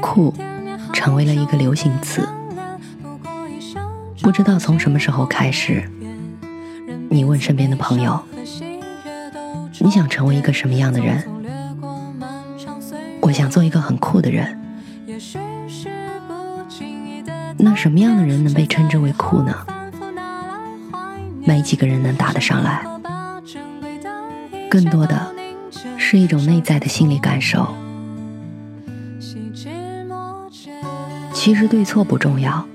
酷成为了一个流行词，不知道从什么时候开始。你问身边的朋友：“你想成为一个什么样的人？”我想做一个很酷的人。那什么样的人能被称之为酷呢？没几个人能答得上来。更多的是一种内在的心理感受。其实对错不重要，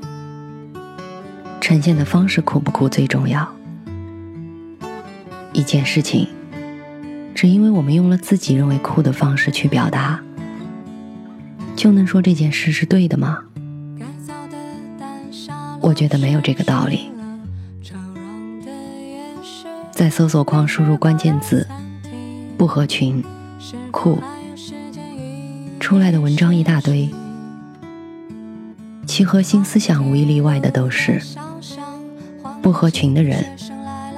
呈现的方式酷不酷最重要。一件事情，只因为我们用了自己认为酷的方式去表达，就能说这件事是对的吗？我觉得没有这个道理。在搜索框输入关键字“不合群”“酷”，出来的文章一大堆，其核心思想无一例外的都是不合群的人。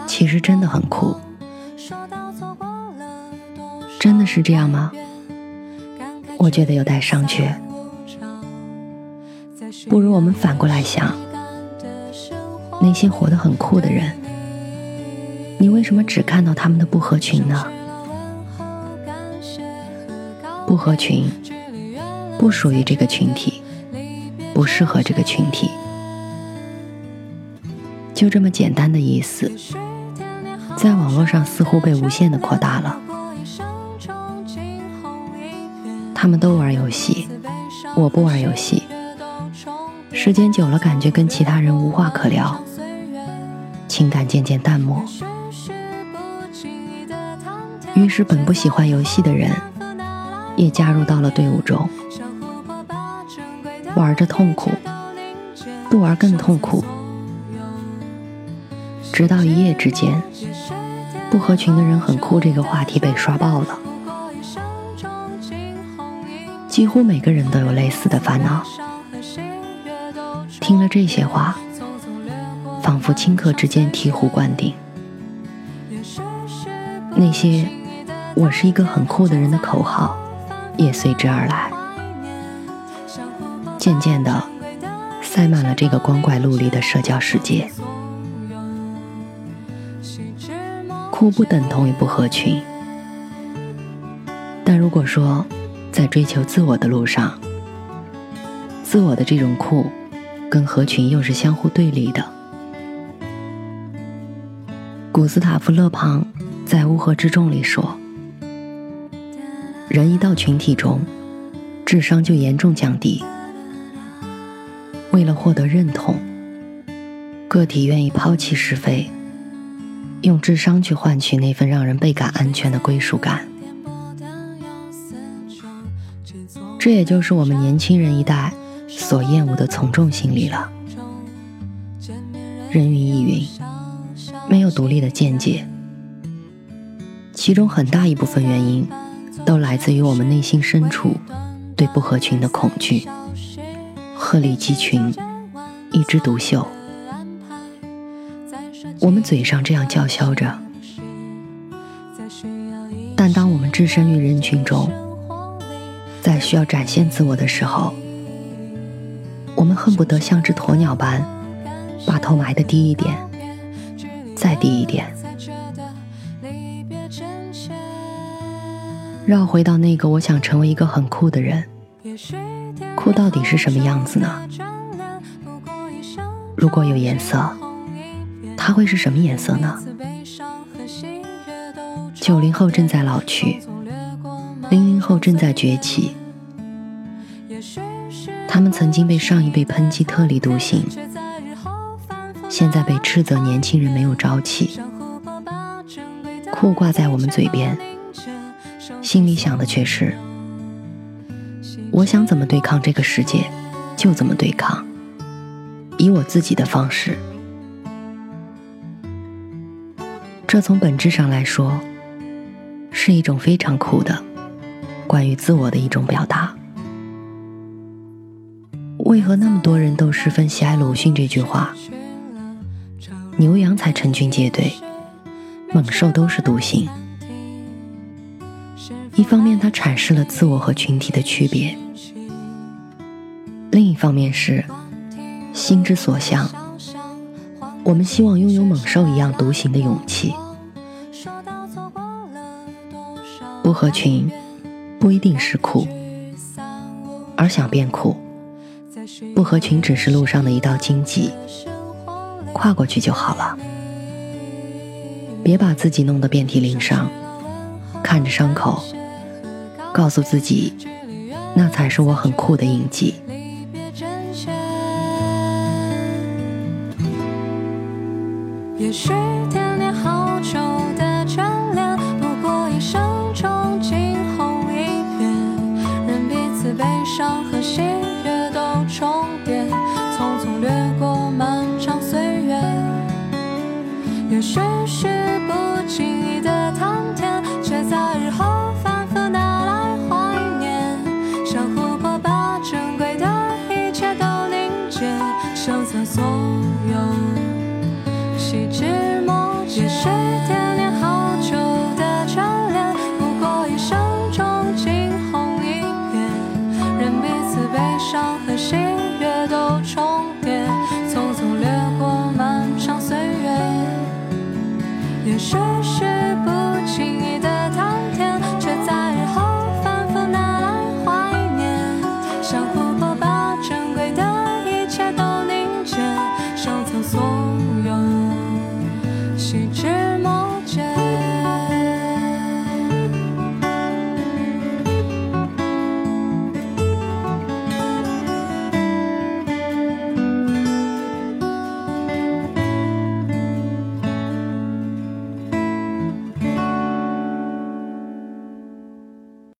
其实真的很酷，真的是这样吗？我觉得有待商榷。不如我们反过来想，那些活得很酷的人，你为什么只看到他们的不合群呢？不合群，不属于这个群体，不适合这个群体，就这么简单的意思。在网络上似乎被无限的扩大了。他们都玩游戏，我不玩游戏。时间久了，感觉跟其他人无话可聊，情感渐渐淡漠。于是，本不喜欢游戏的人也加入到了队伍中，玩着痛苦，不玩更痛苦。直到一夜之间。不合群的人很酷，这个话题被刷爆了。几乎每个人都有类似的烦恼。听了这些话，仿佛顷刻之间醍醐灌顶。那些“我是一个很酷的人”的口号，也随之而来。渐渐的，塞满了这个光怪陆离的社交世界。酷不等同于不合群，但如果说在追求自我的路上，自我的这种酷跟合群又是相互对立的。古斯塔夫·勒庞在《乌合之众》里说：“人一到群体中，智商就严重降低。为了获得认同，个体愿意抛弃是非。”用智商去换取那份让人倍感安全的归属感，这也就是我们年轻人一代所厌恶的从众心理了。人云亦云，没有独立的见解，其中很大一部分原因都来自于我们内心深处对不合群的恐惧，鹤立鸡群，一枝独秀。我们嘴上这样叫嚣着，但当我们置身于人群中，在需要展现自我的时候，我们恨不得像只鸵鸟般，把头埋得低一点，再低一点。绕回到那个我想成为一个很酷的人，酷到底是什么样子呢？如果有颜色，它会是什么颜色呢？九零后正在老去，零零后正在崛起。他们曾经被上一辈抨击特立独行，现在被斥责年轻人没有朝气。酷挂在我们嘴边，心里想的却是：我想怎么对抗这个世界，就怎么对抗，以我自己的方式。这从本质上来说。是一种非常酷的关于自我的一种表达。为何那么多人都十分喜爱鲁迅这句话？牛羊才成群结队，猛兽都是独行。一方面，它阐释了自我和群体的区别；另一方面是心之所向，我们希望拥有猛兽一样独行的勇气。不合群不一定是苦，而想变酷，不合群只是路上的一道荆棘，跨过去就好了。别把自己弄得遍体鳞伤，看着伤口，告诉自己，那才是我很酷的印记。song.